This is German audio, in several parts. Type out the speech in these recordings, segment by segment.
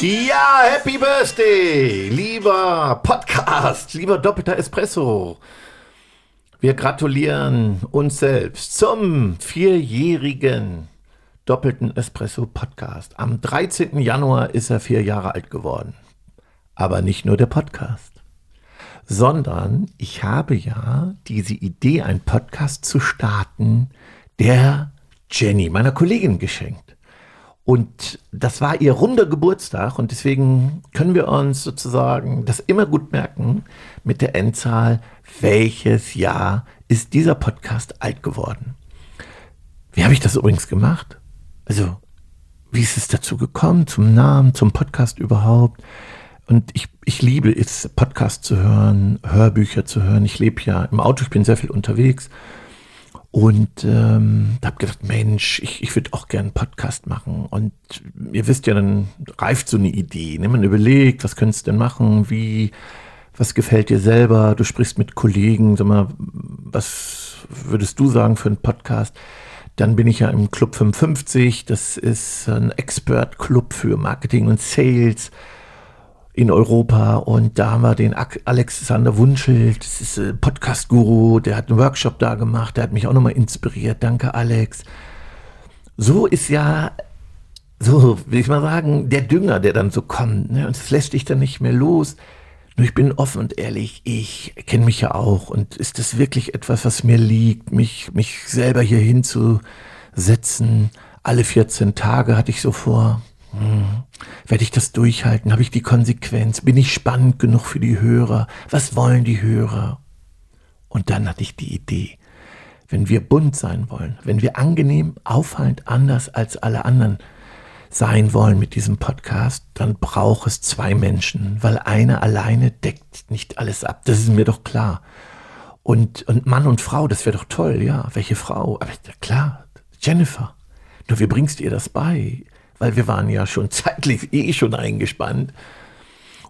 Ja, Happy Birthday, lieber Podcast, lieber doppelter Espresso. Wir gratulieren uns selbst zum vierjährigen doppelten Espresso Podcast. Am 13. Januar ist er vier Jahre alt geworden. Aber nicht nur der Podcast, sondern ich habe ja diese Idee, einen Podcast zu starten, der Jenny, meiner Kollegin, geschenkt. Und das war ihr runder Geburtstag und deswegen können wir uns sozusagen das immer gut merken mit der Endzahl, welches Jahr ist dieser Podcast alt geworden. Wie habe ich das übrigens gemacht? Also, wie ist es dazu gekommen, zum Namen, zum Podcast überhaupt? Und ich, ich liebe es, Podcast zu hören, Hörbücher zu hören. Ich lebe ja im Auto, ich bin sehr viel unterwegs. Und ähm, habe gedacht, Mensch, ich, ich würde auch gerne einen Podcast machen. Und ihr wisst ja, dann reift so eine Idee. Ne? Man überlegt, was könntest du denn machen? Wie, was gefällt dir selber? Du sprichst mit Kollegen, sag mal, was würdest du sagen für einen Podcast? Dann bin ich ja im Club 55. Das ist ein Expert-Club für Marketing und Sales in Europa und da haben wir den Alexander Wunschel, das ist ein Podcast-Guru, der hat einen Workshop da gemacht, der hat mich auch nochmal inspiriert. Danke, Alex. So ist ja, so will ich mal sagen, der Dünger, der dann so kommt. Ne? Und es lässt dich dann nicht mehr los. Nur ich bin offen und ehrlich, ich kenne mich ja auch. Und ist das wirklich etwas, was mir liegt, mich, mich selber hier hinzusetzen? Alle 14 Tage hatte ich so vor. Hm. Werde ich das durchhalten? Habe ich die Konsequenz? Bin ich spannend genug für die Hörer? Was wollen die Hörer? Und dann hatte ich die Idee, wenn wir bunt sein wollen, wenn wir angenehm, auffallend anders als alle anderen sein wollen mit diesem Podcast, dann braucht es zwei Menschen, weil einer alleine deckt nicht alles ab. Das ist mir doch klar. Und, und Mann und Frau, das wäre doch toll, ja. Welche Frau? Aber klar, Jennifer. Nur wie bringst du ihr das bei? Weil wir waren ja schon zeitlich eh schon eingespannt.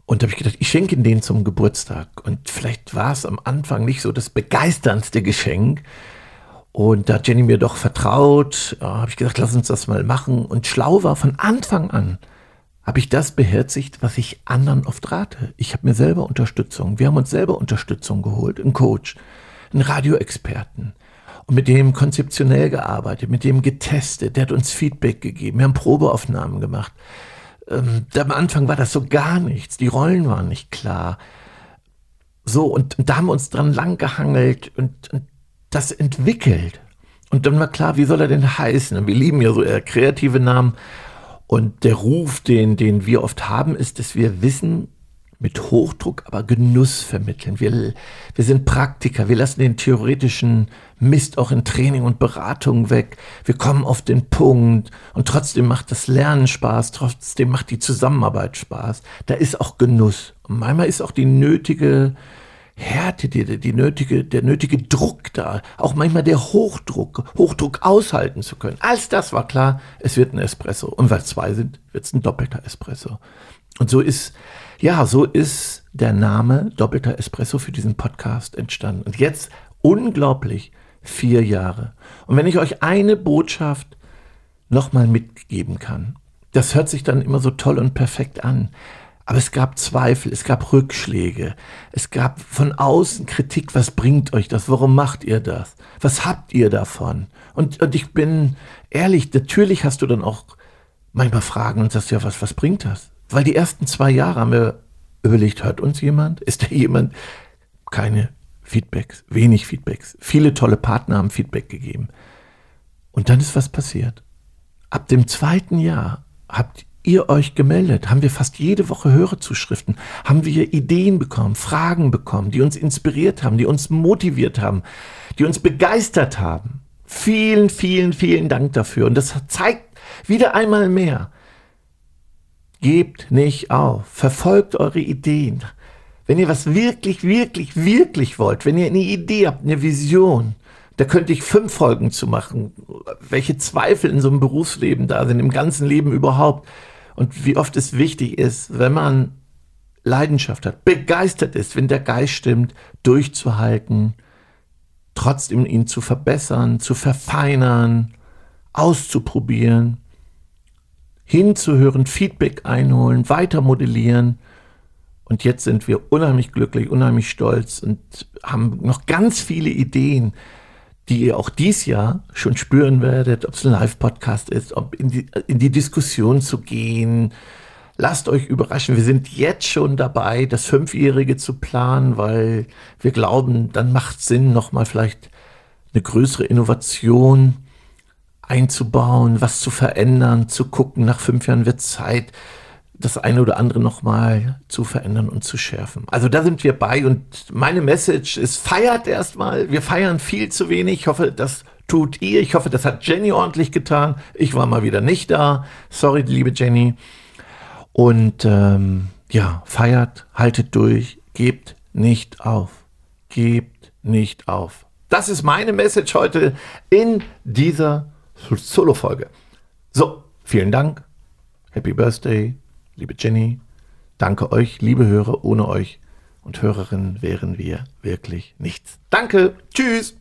Und da habe ich gedacht, ich schenke ihn den zum Geburtstag. Und vielleicht war es am Anfang nicht so das begeisterndste Geschenk. Und da hat Jenny mir doch vertraut, habe ich gesagt, lass uns das mal machen. Und schlau war von Anfang an, habe ich das beherzigt, was ich anderen oft rate. Ich habe mir selber Unterstützung, wir haben uns selber Unterstützung geholt, einen Coach, einen Radioexperten, und mit dem konzeptionell gearbeitet, mit dem getestet, der hat uns Feedback gegeben, wir haben Probeaufnahmen gemacht. Ähm, am Anfang war das so gar nichts, die Rollen waren nicht klar. So, und, und da haben wir uns dran langgehangelt und, und das entwickelt. Und dann war klar, wie soll er denn heißen? Und wir lieben ja so eher kreative Namen. Und der Ruf, den, den wir oft haben, ist, dass wir wissen, mit Hochdruck, aber Genuss vermitteln. Wir, wir sind Praktiker, wir lassen den theoretischen Mist auch in Training und Beratung weg. Wir kommen auf den Punkt und trotzdem macht das Lernen Spaß, trotzdem macht die Zusammenarbeit Spaß. Da ist auch Genuss. Und manchmal ist auch die nötige Härte, die, die nötige, der nötige Druck da, auch manchmal der Hochdruck, Hochdruck aushalten zu können. Alles das war klar, es wird ein Espresso. Und weil zwei sind, wird es ein doppelter Espresso. Und so ist ja, so ist der Name Doppelter Espresso für diesen Podcast entstanden. Und jetzt unglaublich vier Jahre. Und wenn ich euch eine Botschaft nochmal mitgeben kann, das hört sich dann immer so toll und perfekt an. Aber es gab Zweifel, es gab Rückschläge, es gab von außen Kritik, was bringt euch das, warum macht ihr das, was habt ihr davon? Und, und ich bin ehrlich, natürlich hast du dann auch manchmal Fragen und sagst, ja, was, was bringt das? Weil die ersten zwei Jahre haben wir überlegt, hört uns jemand? Ist da jemand? Keine Feedbacks, wenig Feedbacks. Viele tolle Partner haben Feedback gegeben. Und dann ist was passiert. Ab dem zweiten Jahr habt ihr euch gemeldet, haben wir fast jede Woche Hörerzuschriften, haben wir Ideen bekommen, Fragen bekommen, die uns inspiriert haben, die uns motiviert haben, die uns begeistert haben. Vielen, vielen, vielen Dank dafür. Und das zeigt wieder einmal mehr, Gebt nicht auf. Verfolgt eure Ideen. Wenn ihr was wirklich, wirklich, wirklich wollt, wenn ihr eine Idee habt, eine Vision, da könnte ich fünf Folgen zu machen, welche Zweifel in so einem Berufsleben da sind, im ganzen Leben überhaupt. Und wie oft es wichtig ist, wenn man Leidenschaft hat, begeistert ist, wenn der Geist stimmt, durchzuhalten, trotzdem ihn zu verbessern, zu verfeinern, auszuprobieren hinzuhören, Feedback einholen, weiter modellieren. Und jetzt sind wir unheimlich glücklich, unheimlich stolz und haben noch ganz viele Ideen, die ihr auch dies Jahr schon spüren werdet, ob es ein Live-Podcast ist, ob in die, in die Diskussion zu gehen. Lasst euch überraschen. Wir sind jetzt schon dabei, das Fünfjährige zu planen, weil wir glauben, dann macht es Sinn, nochmal vielleicht eine größere Innovation einzubauen, was zu verändern, zu gucken. Nach fünf Jahren wird Zeit, das eine oder andere nochmal zu verändern und zu schärfen. Also da sind wir bei und meine Message ist, feiert erstmal. Wir feiern viel zu wenig. Ich hoffe, das tut ihr. Ich hoffe, das hat Jenny ordentlich getan. Ich war mal wieder nicht da. Sorry, liebe Jenny. Und ähm, ja, feiert, haltet durch, gebt nicht auf. Gebt nicht auf. Das ist meine Message heute in dieser Solo-Folge. So, vielen Dank. Happy Birthday, liebe Jenny. Danke euch, liebe Hörer. Ohne euch und Hörerinnen wären wir wirklich nichts. Danke. Tschüss.